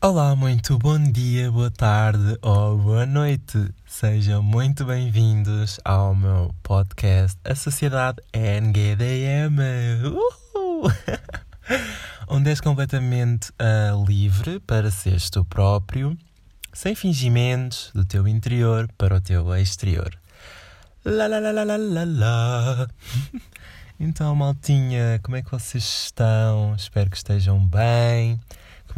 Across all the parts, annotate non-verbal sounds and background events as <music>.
Olá, muito bom dia, boa tarde ou boa noite. Sejam muito bem-vindos ao meu podcast A Sociedade NGDM. Uhul! <laughs> Onde és completamente uh, livre para seres tu próprio, sem fingimentos, do teu interior para o teu exterior. Lá, lá, lá, lá, lá, lá. <laughs> Então, maltinha, como é que vocês estão? Espero que estejam bem.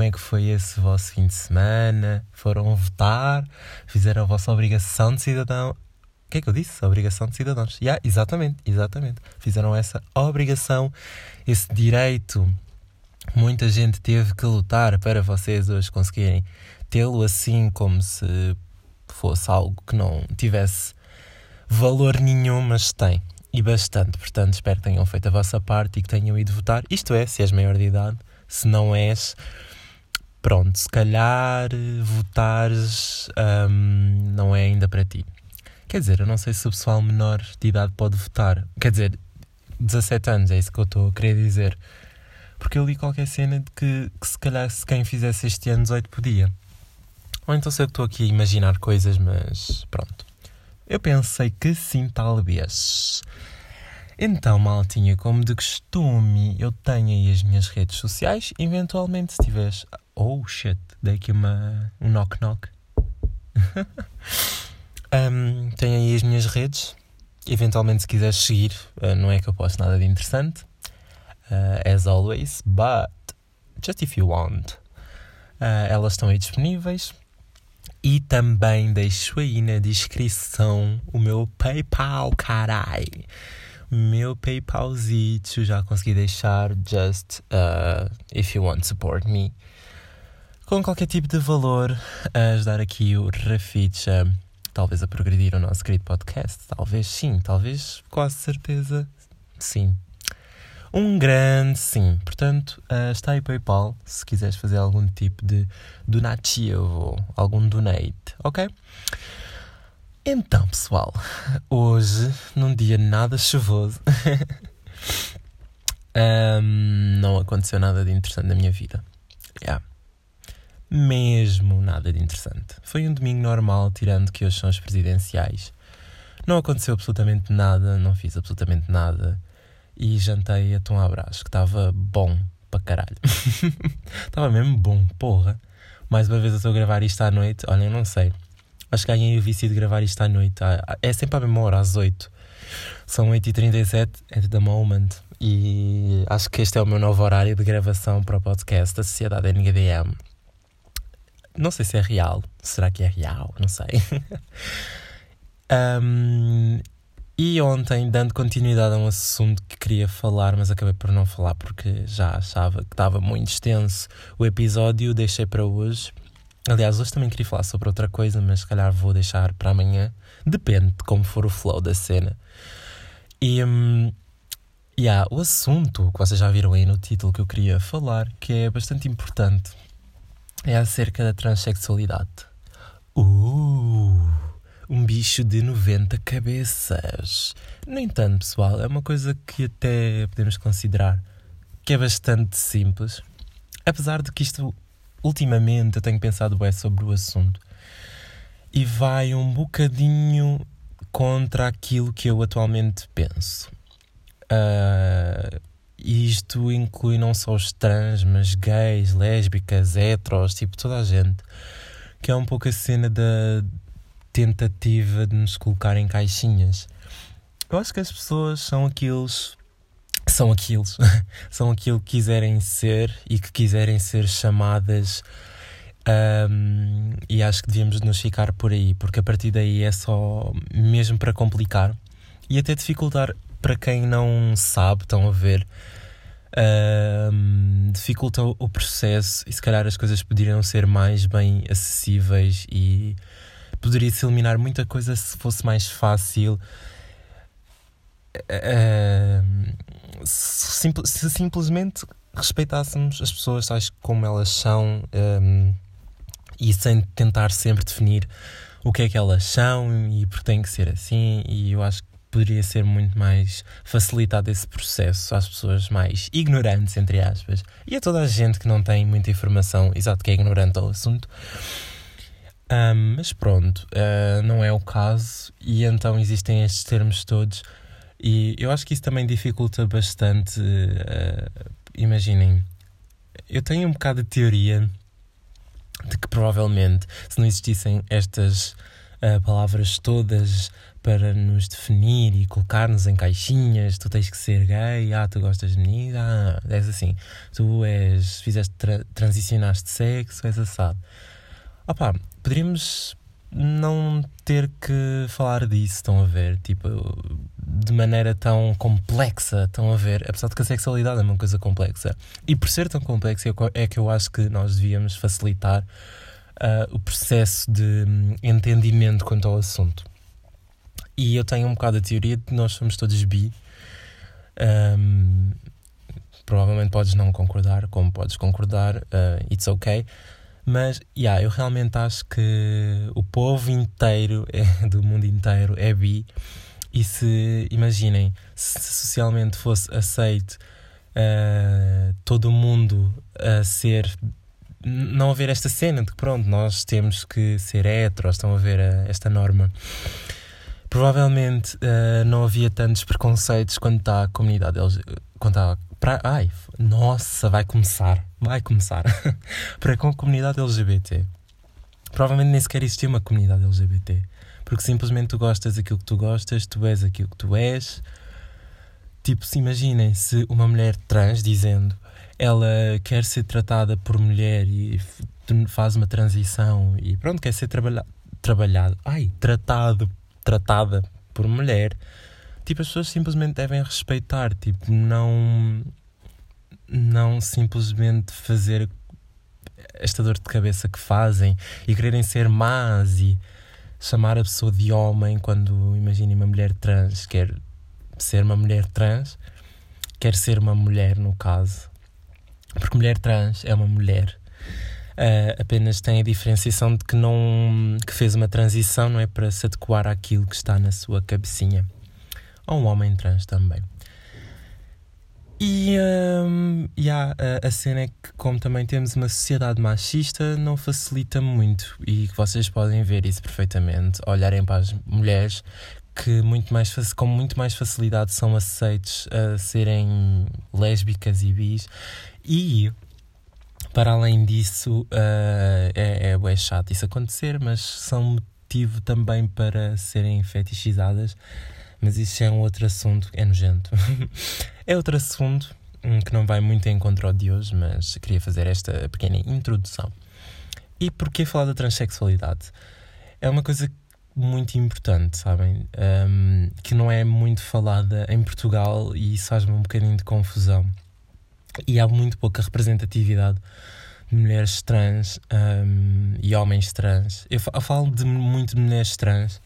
Como é que foi esse vosso fim de semana? Foram votar? Fizeram a vossa obrigação de cidadão? O que é que eu disse? Obrigação de cidadãos. Yeah, exatamente, exatamente. Fizeram essa obrigação, esse direito. Muita gente teve que lutar para vocês hoje conseguirem tê-lo assim como se fosse algo que não tivesse valor nenhum, mas tem e bastante. Portanto, espero que tenham feito a vossa parte e que tenham ido votar. Isto é, se és maior de idade, se não és, pronto, se calhar votares um, não é ainda para ti. Quer dizer, eu não sei se o pessoal menor de idade pode votar. Quer dizer, 17 anos, é isso que eu estou a querer dizer. Porque eu li qualquer cena de que, que se calhar se quem fizesse este ano 18 podia. Ou então sei que estou aqui a imaginar coisas, mas pronto. Eu pensei que sim, talvez. Então, maltinha, como de costume, eu tenho aí as minhas redes sociais. Eventualmente, se tiveres. Oh shit, dei aqui uma, um knock-knock. <laughs> um, tenho aí as minhas redes. Eventualmente, se quiseres seguir, uh, não é que eu posto nada de interessante. Uh, as always, but just if you want. Uh, elas estão aí disponíveis. E também deixo aí na descrição o meu PayPal, carai. Meu PayPalzito já consegui deixar just uh, if you want support me. Com qualquer tipo de valor, a ajudar aqui o Raficha, talvez a progredir o nosso querido podcast. Talvez sim, talvez quase certeza sim. Um grande sim. Portanto, uh, está aí PayPal se quiseres fazer algum tipo de donativo, algum donate, ok? Então, pessoal, hoje, num dia nada chuvoso, <laughs> um, não aconteceu nada de interessante na minha vida. Yeah. Mesmo nada de interessante. Foi um domingo normal, tirando que hoje são as presidenciais. Não aconteceu absolutamente nada, não fiz absolutamente nada e jantei atum à brás, que estava bom para caralho. <laughs> Estava mesmo bom, porra. Mais uma vez eu estou a gravar isto à noite, olha, eu não sei. Acho que ganhei o vício de gravar isto à noite. É sempre à mesma hora, às 8. São 8h37 at the moment. E acho que este é o meu novo horário de gravação para o podcast da Sociedade NGDM. Não sei se é real. Será que é real? Não sei. <laughs> um, e ontem, dando continuidade a um assunto que queria falar, mas acabei por não falar porque já achava que estava muito extenso o episódio, deixei para hoje. Aliás, hoje também queria falar sobre outra coisa, mas se calhar vou deixar para amanhã. Depende de como for o flow da cena. E um, yeah, o assunto que vocês já viram aí no título que eu queria falar, que é bastante importante, é acerca da transexualidade. Uh! um bicho de 90 cabeças. No entanto, pessoal, é uma coisa que até podemos considerar que é bastante simples. Apesar de que isto, ultimamente, eu tenho pensado bem sobre o assunto e vai um bocadinho contra aquilo que eu atualmente penso. Uh, isto inclui não só os trans, mas gays, lésbicas, heteros, tipo toda a gente. Que é um pouco a cena da, tentativa de nos colocar em caixinhas. Eu acho que as pessoas são aqueles. São aqueles. <laughs> são aquilo que quiserem ser e que quiserem ser chamadas. Um, e acho que devíamos nos ficar por aí, porque a partir daí é só mesmo para complicar e até dificultar para quem não sabe, estão a ver. Um, dificulta o processo e se calhar as coisas poderiam ser mais bem acessíveis e poderia-se eliminar muita coisa se fosse mais fácil. Uh, se, se, simplesmente respeitássemos as pessoas tais como elas são um, e sem tentar sempre definir o que é que elas são e porque tem que ser assim. E eu acho poderia ser muito mais facilitado esse processo às pessoas mais ignorantes, entre aspas, e a toda a gente que não tem muita informação, exato, que é ignorante ao assunto. Um, mas pronto, uh, não é o caso, e então existem estes termos todos, e eu acho que isso também dificulta bastante. Uh, imaginem, eu tenho um bocado de teoria de que provavelmente, se não existissem estas uh, palavras todas para nos definir e colocar-nos em caixinhas, tu tens que ser gay, ah, tu gostas de mim, ah, és assim, tu és, fizeste, tra transicionaste de sexo, és assado. Opá, poderíamos não ter que falar disso, estão a ver? Tipo, de maneira tão complexa, estão a ver? Apesar de que a sexualidade é uma coisa complexa. E por ser tão complexa, é que eu acho que nós devíamos facilitar uh, o processo de um, entendimento quanto ao assunto. E eu tenho um bocado a teoria de que nós somos todos bi. Um, provavelmente podes não concordar, como podes concordar, uh, it's ok. Mas, yeah, eu realmente acho que o povo inteiro, <laughs> é, do mundo inteiro, é bi. E se, imaginem, se socialmente fosse aceito uh, todo mundo a ser. Não haver esta cena de que, pronto, nós temos que ser heteros, estão a ver uh, esta norma. Provavelmente uh, não havia tantos preconceitos está a comunidade LGBT. Quando está. Pra, ai, nossa, vai começar vai começar <laughs> para com a comunidade LGBT. Provavelmente nem sequer existia uma comunidade LGBT. Porque simplesmente tu gostas daquilo que tu gostas, tu és aquilo que tu és. Tipo, se imaginem se uma mulher trans dizendo ela quer ser tratada por mulher e faz uma transição e pronto, quer ser trabalha trabalhado, ai, tratado, tratada por mulher. Tipo, as pessoas simplesmente devem respeitar, tipo, não não simplesmente fazer esta dor de cabeça que fazem e quererem ser más e chamar a pessoa de homem quando imaginem uma mulher trans quer ser uma mulher trans quer ser uma mulher no caso porque mulher trans é uma mulher uh, apenas tem a diferenciação de que não que fez uma transição não é para se adequar àquilo que está na sua cabecinha ou um homem trans também e um, yeah, a, cena é que, como também temos uma sociedade machista, não facilita muito. E vocês podem ver isso perfeitamente, olharem para as mulheres que muito mais, com muito mais facilidade são aceitos a serem lésbicas e bis. E, para além disso, uh, é, é, é chato isso acontecer, mas são motivo também para serem fetichizadas mas isso é um outro assunto, é nojento. <laughs> é outro assunto hum, que não vai muito em contra de hoje, mas queria fazer esta pequena introdução. E porquê falar da transexualidade? É uma coisa muito importante, sabem? Um, que não é muito falada em Portugal e isso faz-me um bocadinho de confusão. E há muito pouca representatividade de mulheres trans um, e homens trans. Eu, falo de muito de mulheres trans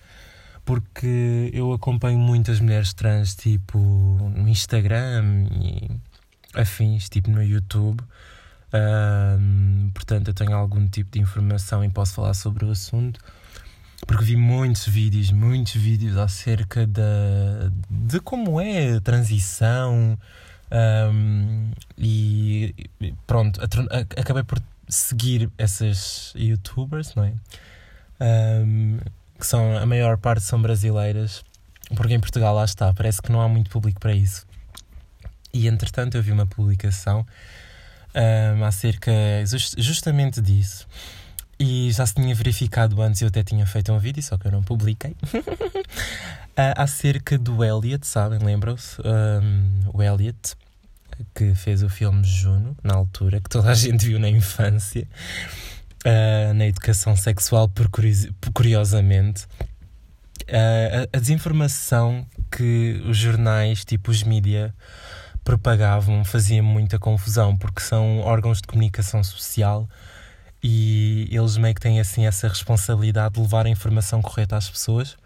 porque eu acompanho muitas mulheres trans, tipo, no Instagram e afins, tipo, no YouTube. Um, portanto, eu tenho algum tipo de informação e posso falar sobre o assunto. Porque vi muitos vídeos, muitos vídeos acerca da, de como é a transição. Um, e pronto, acabei por seguir essas youtubers, não é? Um, que são a maior parte são brasileiras, porque em Portugal lá está, parece que não há muito público para isso. E entretanto eu vi uma publicação um, acerca just, justamente disso. E já se tinha verificado antes, eu até tinha feito um vídeo, só que eu não publiquei. uh, <laughs> acerca do Elliot, sabem? Lembram-se? Um, o Elliot, que fez o filme Juno, na altura, que toda a <laughs> gente viu na infância uh, na educação sexual, por curiosamente. Uh, a, a, desinformação que os jornais, tipo os mídia, propagavam fazia muita confusão, porque são órgãos de comunicação social e eles meio que têm assim essa responsabilidade de levar a informação correta às pessoas.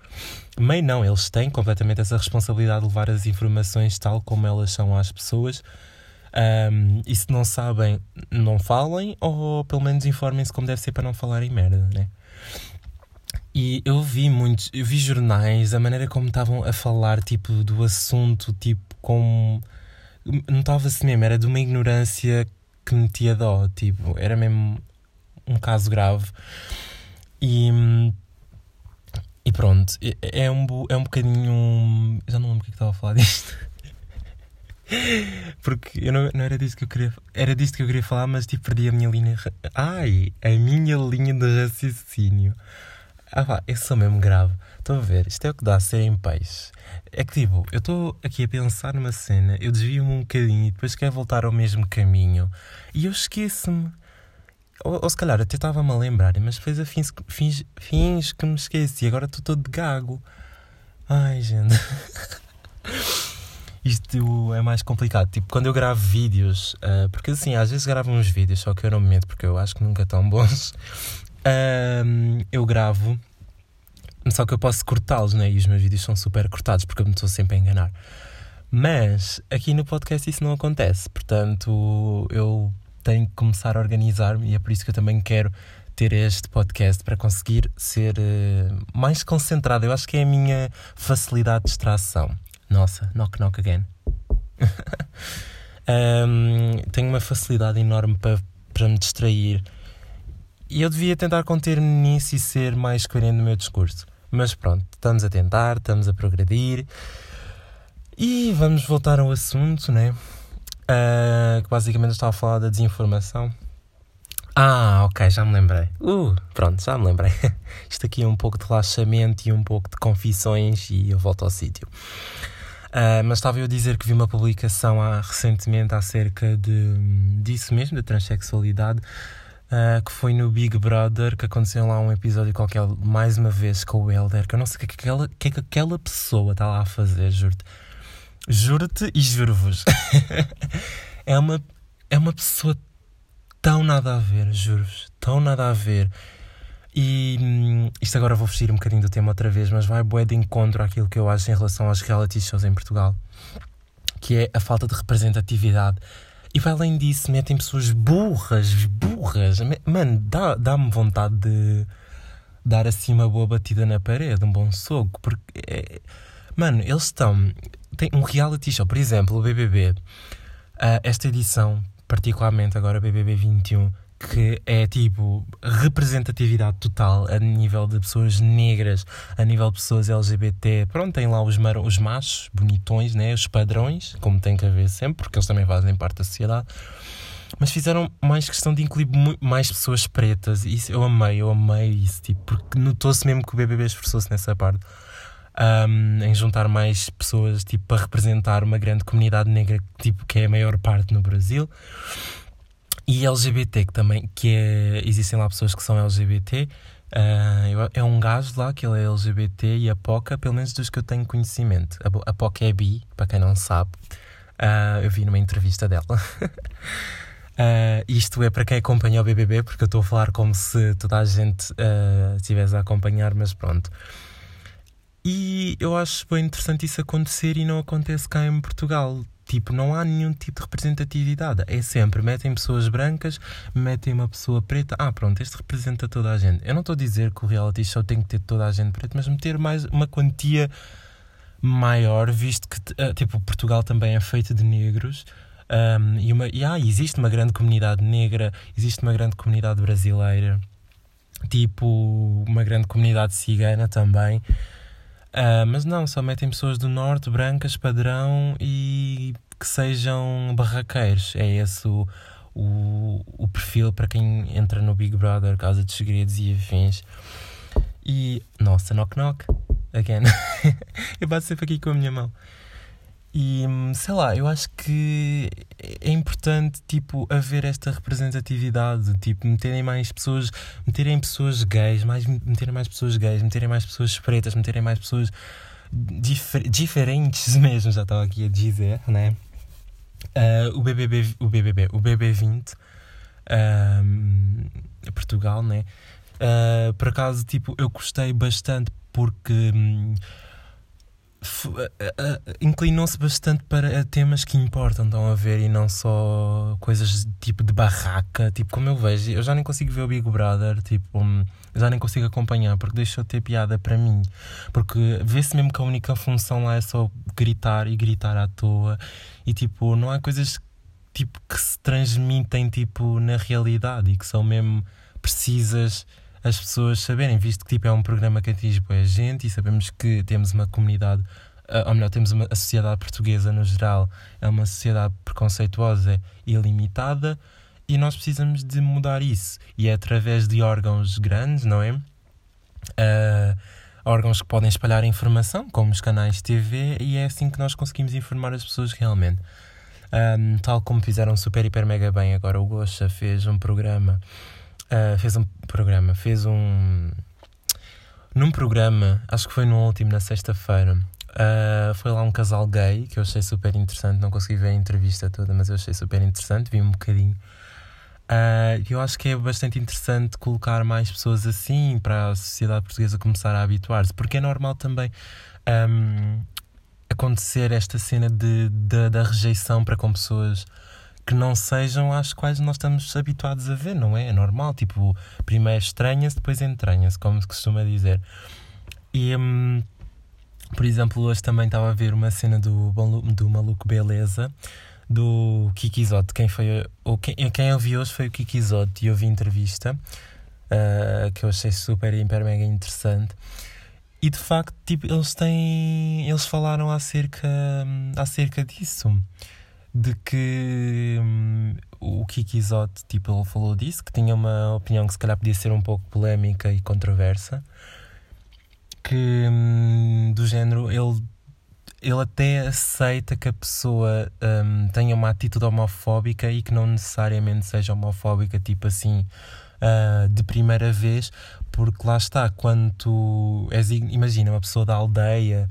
Meio não, eles têm completamente essa responsabilidade de levar as informações tal como elas são às pessoas um, e se não sabem, não falem, ou pelo menos informem-se como deve ser para não falarem merda, né? E eu vi muitos, eu vi jornais, a maneira como estavam a falar, tipo, do assunto, tipo, como. Notava-se mesmo, era de uma ignorância que metia dó, tipo, era mesmo um caso grave. E. E pronto, é, um, é um bocadinho. Já não lembro o que, é estava a falar disto. <laughs> Porque eu não, não era disto que eu queria. Era disto que eu queria falar, mas tipo perdi a minha linha. Ai! A minha linha de raciocínio. Ah pá, eu sou mesmo grave. Estão a ver? Isto é o que dá ser em peixe. É que tipo, eu estou aqui a pensar numa cena, eu desvio-me um bocadinho e depois quero voltar ao mesmo caminho. E eu esqueço-me. Ou, ou, se calhar até estava-me a lembrar, mas depois a fins, fins, fins que me esqueci. Agora estou todo de gago. Ai, gente. <laughs> Isto é mais complicado. Tipo, quando eu gravo vídeos, uh, porque assim, às vezes gravo uns vídeos, só que eu não me meto porque eu acho que nunca estão bons. Uh, eu gravo, só que eu posso cortá-los, né? E os meus vídeos são super cortados porque eu me estou sempre a enganar. Mas aqui no podcast isso não acontece, portanto eu tenho que começar a organizar-me e é por isso que eu também quero ter este podcast para conseguir ser uh, mais concentrado. Eu acho que é a minha facilidade de distração. Nossa, knock knock again. <laughs> um, tenho uma facilidade enorme para, para me distrair. E eu devia tentar conter-me nisso e ser mais coerente no meu discurso. Mas pronto, estamos a tentar, estamos a progredir. E vamos voltar ao assunto, né? Uh, que basicamente estava a falar da desinformação. Ah, ok, já me lembrei. Uh, pronto, já me lembrei. <laughs> Isto aqui é um pouco de relaxamento e um pouco de confissões e eu volto ao sítio. Uh, mas estava eu a dizer que vi uma publicação há, recentemente acerca de, disso mesmo, da transexualidade, uh, que foi no Big Brother, que aconteceu lá um episódio qualquer, mais uma vez com o Elder, que eu não sei o que, é que, aquela, que, é que aquela pessoa está lá a fazer, juro-te. Juro-te e juro-vos. <laughs> é, uma, é uma pessoa tão nada a ver, juro-vos, tão nada a ver. E hum, isto agora vou fugir um bocadinho do tema outra vez, mas vai bué de encontro àquilo que eu acho em relação aos reality shows em Portugal, que é a falta de representatividade. E para além disso, metem pessoas burras, burras. Mano, dá-me dá vontade de dar assim uma boa batida na parede, um bom soco, porque. É... Mano, eles estão. Tem um reality show, por exemplo, o BBB. Uh, ah, esta edição, particularmente agora, BBB 21, que é tipo representatividade total a nível de pessoas negras, a nível de pessoas LGBT. Pronto, tem lá os, mar os machos bonitões, né? os padrões, como tem que haver sempre, porque eles também fazem parte da sociedade. Mas fizeram mais questão de incluir mais pessoas pretas. Isso eu amei, eu amei isso, tipo, porque notou-se mesmo que o BBB esforçou-se nessa parte. Um, em juntar mais pessoas tipo, para representar uma grande comunidade negra tipo, que é a maior parte no Brasil. E LGBT que também, que é, existem lá pessoas que são LGBT. Uh, ah, é um gajo lá que ele é LGBT e a Poca, pelo menos dos que eu tenho conhecimento. A, a Poca é bi, para quem não sabe. Uh, eu vi numa entrevista dela. Uh, <laughs> isto é para quem acompanha o BBB, porque eu estou a falar como se toda a gente estivesse a acompanhar, mas pronto. E eu acho bem interessante isso acontecer e não acontece cá em Portugal. Tipo, não há nenhum tipo de representatividade. É sempre, metem pessoas brancas, metem uma pessoa preta. Ah, pronto, este representa toda a gente. Eu não estou a dizer que o reality show tem que ter toda a gente preta, mas meter mais uma quantia maior, visto que, ah, tipo, Portugal também é feito de negros. Um, e, uma, e ah, existe uma grande comunidade negra, existe uma grande comunidade brasileira, tipo, uma grande comunidade cigana também. Uh, mas não, só metem pessoas do norte, brancas, padrão e que sejam barraqueiros. É esse o, o, o perfil para quem entra no Big Brother, Casa dos Segredos e afins. E, nossa, knock knock, again. <laughs> eu bato sempre aqui com a minha mão. E sei lá, eu acho que é importante tipo haver esta representatividade, tipo meterem mais pessoas, meterem pessoas gays, mais meterem mais pessoas gays, meterem mais pessoas pretas, meterem mais pessoas difer diferentes <laughs> mesmo, já estava aqui a dizer, né? Uh, o BBB, o BBB, o BB20 uh, Portugal, né? Uh, por acaso, tipo, eu gostei bastante porque um, inclinou-se bastante para temas que importam, estão a ver, e não só coisas tipo de barraca, tipo como eu vejo. Eu já nem consigo ver o Big Brother, tipo, hum, já nem consigo acompanhar porque deixou de ter piada para mim. Porque vê-se mesmo que a única função lá é só gritar e gritar à toa, e tipo, não há coisas tipo que se transmitem tipo na realidade e que são mesmo precisas as pessoas saberem, visto que tipo, é um programa que atinge boa gente e sabemos que temos uma comunidade, ah, ou melhor, temos uma, a sociedade portuguesa no geral, é uma sociedade preconceituosa e limitada e nós precisamos de mudar isso. E é através de órgãos grandes, não é? Uh, órgãos que podem espalhar informação, como os canais TV, e é assim que nós conseguimos informar as pessoas realmente. Um, tal como fizeram super, hiper, mega bem. Agora o Gosha fez um programa Uh, fez um programa, fez um. Num programa, acho que foi no último, na sexta-feira, uh, foi lá um casal gay que eu achei super interessante. Não consegui ver a entrevista toda, mas eu achei super interessante, vi um bocadinho. Uh, eu acho que é bastante interessante colocar mais pessoas assim para a sociedade portuguesa começar a habituar-se, porque é normal também um, acontecer esta cena de, de, da rejeição para com pessoas que não sejam às quais nós estamos habituados a ver, não é? É normal, tipo, primeiro estranha-se, depois entranha-se, como se costuma dizer. E, hum, por exemplo, hoje também estava a ver uma cena do, do Maluco Beleza, do Kiki Isote. Quem, foi, ou quem, quem eu vi hoje foi o Kiki Isote e eu vi entrevista, uh, que eu achei super, hiper, mega interessante. E de facto, tipo, eles têm. Eles falaram acerca, hum, acerca disso de que hum, o Kiki Isote, tipo, ele falou disso, que tinha uma opinião que se calhar podia ser um pouco polémica e controversa, que hum, do género, ele, ele até aceita que a pessoa hum, tenha uma atitude homofóbica e que não necessariamente seja homofóbica, tipo assim, uh, de primeira vez, porque lá está, quando tu és, imagina, uma pessoa da aldeia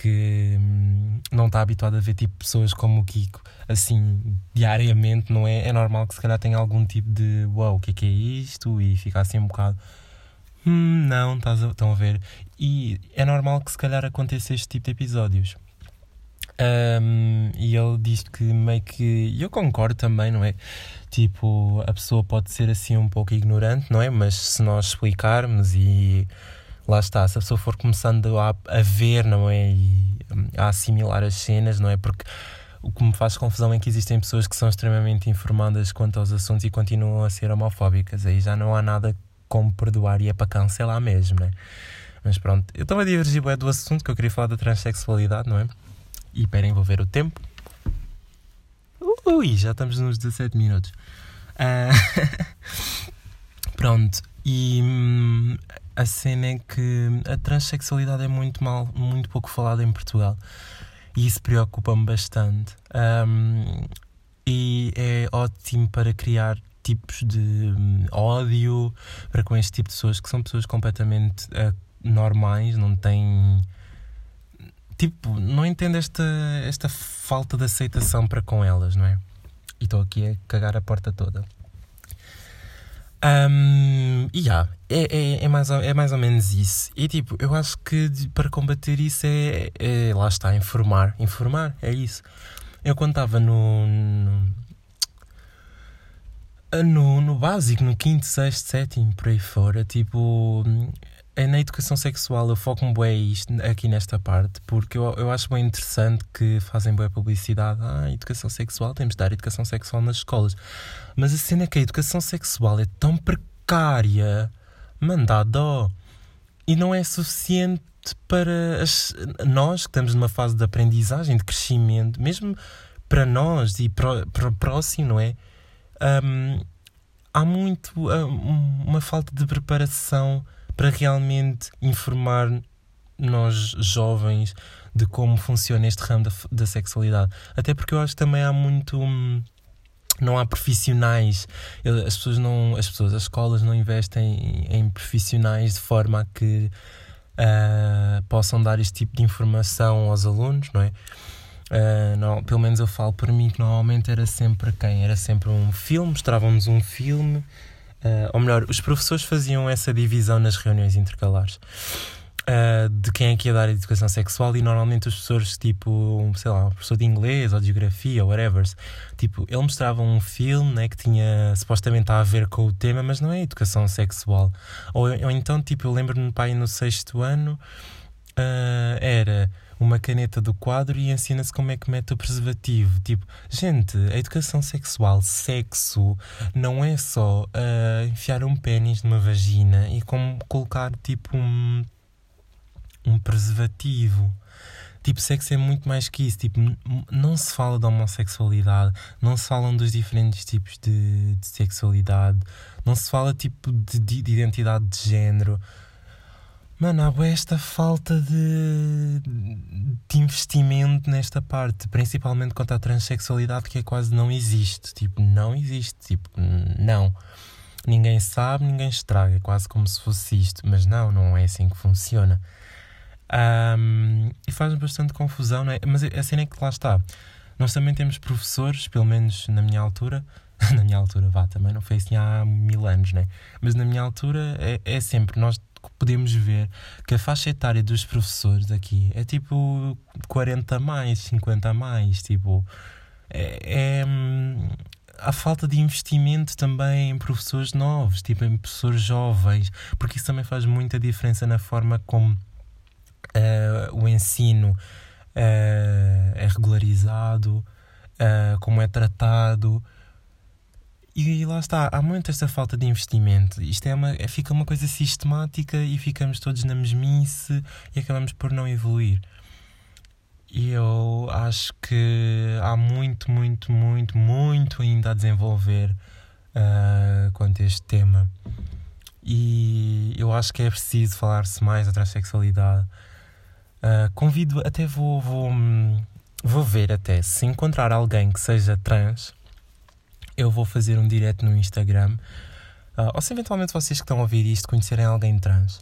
que hum, não está habituada a ver tipo pessoas como o Kiko assim diariamente, não é? É normal que se calhar tenha algum tipo de wow, o que é que é isto? E fica assim um bocado hum, não, estás a, estão a ver? E é normal que se calhar aconteça este tipo de episódios. Um, e ele diz que meio que. Eu concordo também, não é? Tipo, a pessoa pode ser assim um pouco ignorante, não é? Mas se nós explicarmos e lá está, se a pessoa for começando a, a ver, não é? E a assimilar as cenas, não é? Porque o que me faz confusão é que existem pessoas que são extremamente informadas quanto aos assuntos e continuam a ser homofóbicas. Aí já não há nada como perdoar e é para cancelar mesmo, né? Mas pronto, eu estava a divergir do assunto que eu queria falar da transexualidade, não é? E para envolver o tempo. Ui, já estamos nos 17 minutos. Uh... <laughs> pronto, e hum, a cena é que a transexualidade é muito mal, muito pouco falada em Portugal e isso preocupa-me bastante. Um, e é ótimo para criar tipos de um, ódio para com este tipo de pessoas que são pessoas completamente uh, normais, não têm. Tipo, não entendo esta, esta falta de aceitação para com elas, não é? E estou aqui a cagar a porta toda. Um, e yeah, é, é, é, mais, é mais ou menos isso. E tipo, eu acho que para combater isso é, é lá está, informar. Informar, é isso. Eu quando estava no, no, no, no básico, no quinto, sexto, sétimo, por aí fora, tipo, na educação sexual eu foco-me bem aqui nesta parte, porque eu, eu acho bem interessante que fazem boa publicidade. Ah, educação sexual, temos de dar educação sexual nas escolas. Mas a cena é que a educação sexual é tão precária, mandada e não é suficiente para as, nós que estamos numa fase de aprendizagem, de crescimento, mesmo para nós e para, para o próximo, não é? Um, há muito um, uma falta de preparação para realmente informar nós jovens de como funciona este ramo da, da sexualidade. Até porque eu acho que também há muito. Hum, não há profissionais, as pessoas, não, as pessoas, as escolas não investem em, profissionais de forma a que uh, possam dar este tipo de informação aos alunos, não é? Uh, não, pelo menos eu falo por mim que normalmente era sempre quem? Era sempre um filme, mostravam-nos um filme Uh, ou melhor, os professores faziam essa divisão nas reuniões intercalares. uh, de quem é que ia dar educação sexual e normalmente os professores, tipo, sei lá, um professor de inglês ou de geografia ou whatever, tipo, ele mostrava um filme né, que tinha supostamente a ver com o tema, mas não é educação sexual. Ou, ou então, tipo, eu lembro-me, pai, no sexto ano, uh, era uma caneta do quadro e ensina-se como é que mete o preservativo. Tipo, gente, a educação sexual, sexo, não é só uh, enfiar um pênis numa vagina e como colocar tipo um um preservativo. Tipo, sexo é muito mais que isso. Tipo, não se fala da homossexualidade, não se falam dos diferentes tipos de, de sexualidade, não se fala tipo de, de, de identidade de género. Mano, há esta falta de, de investimento nesta parte, principalmente quanto à transexualidade, que é quase não existe. Tipo, não existe. Tipo, não. Ninguém sabe, ninguém estraga. É quase como se fosse isto. Mas não, não é assim que funciona. Um, e faz bastante confusão, não é? Mas a cena é que lá está. Nós também temos professores, pelo menos na minha altura, <laughs> na minha altura, vá, também não foi assim há mil anos, né? Mas na minha altura é, é sempre, nós podemos ver que a faixa etária dos professores aqui é tipo 40 a mais, 50 a mais, tipo. É, é, a falta de investimento também em professores novos, tipo em professores jovens, porque isso também faz muita diferença na forma como uh, o ensino uh, é regularizado, uh, como é tratado. E lá está, há muito esta falta de investimento. Isto é uma, fica uma coisa sistemática e ficamos todos na mesmice e acabamos por não evoluir. E eu acho que há muito, muito, muito, muito ainda a desenvolver uh, quanto a este tema. E eu acho que é preciso falar-se mais da transexualidade. Uh, convido, até vou, vou, vou ver até se encontrar alguém que seja trans, eu vou fazer um direct no Instagram. Uh, ou se eventualmente vocês que estão a ouvir isto conhecerem alguém trans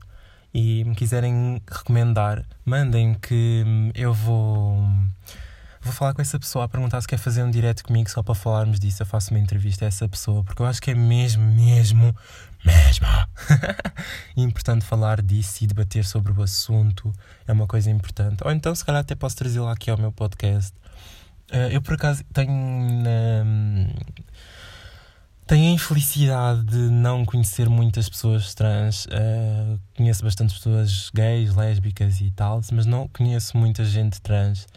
e me quiserem recomendar, mandem que eu vou vou falar com essa pessoa a perguntar se quer fazer um direct comigo só para falarmos disso. Eu faço uma entrevista a essa pessoa porque eu acho que é mesmo, mesmo, mesmo <laughs> importante falar disso e debater sobre o assunto. É uma coisa importante. Ou então, se calhar, até posso trazê-la aqui ao meu podcast. Uh, eu, por acaso, tenho. Um, tenho a infelicidade de não conhecer muitas pessoas trans. Uh, conheço bastante pessoas gays, lésbicas e tal, mas não conheço muita gente trans.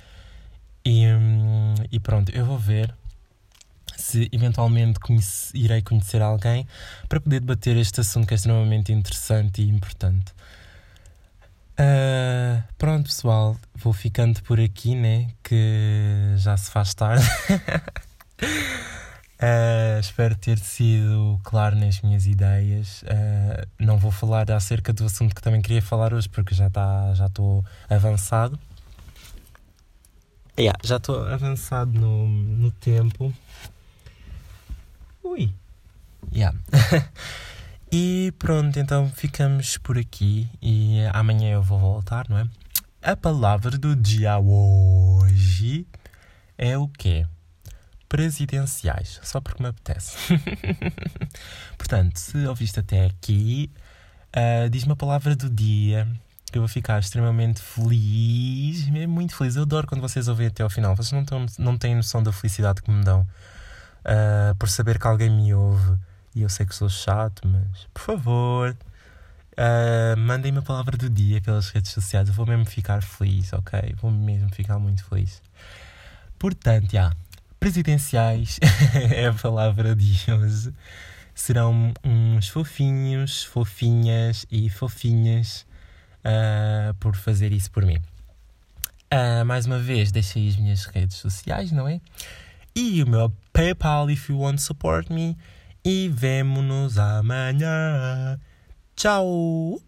E, um, e pronto, eu vou ver se eventualmente irei conhecer alguém para poder debater este assunto que é extremamente interessante e importante. Uh, pronto, pessoal, vou ficando por aqui, né? Que já se faz tarde. <laughs> uh, espero ter sido claro nas minhas ideias. Uh, não vou falar acerca do assunto que também queria falar hoje, porque já está já estou avançado. Yeah, já estou avançado no, no tempo. Ui. Yeah. <laughs> e pronto, então ficamos por aqui e amanhã eu vou voltar, não é? A palavra do dia hoje é o quê? Presidenciais, só porque me apetece. <laughs> Portanto, se ouviste até aqui, uh, diz-me a palavra do dia eu vou ficar extremamente feliz, mesmo muito feliz. Eu adoro quando vocês ouvem até ao final. Vocês não, têm, não têm noção da felicidade que me dão uh, por saber que alguém me ouve. E eu sei que sou chato, mas por favor, uh, mandem-me a palavra do dia pelas redes sociais. Eu vou mesmo ficar feliz, ok? Vou mesmo ficar muito feliz. Portanto, já, presidenciais <laughs> é a palavra de hoje. Serão uns fofinhos, fofinhas e fofinhas uh, por fazer isso por mim. Uh, mais uma vez, deixei as minhas redes sociais, não é? E o meu PayPal if you want to support me. E vemo-nos amanhã. Tchau!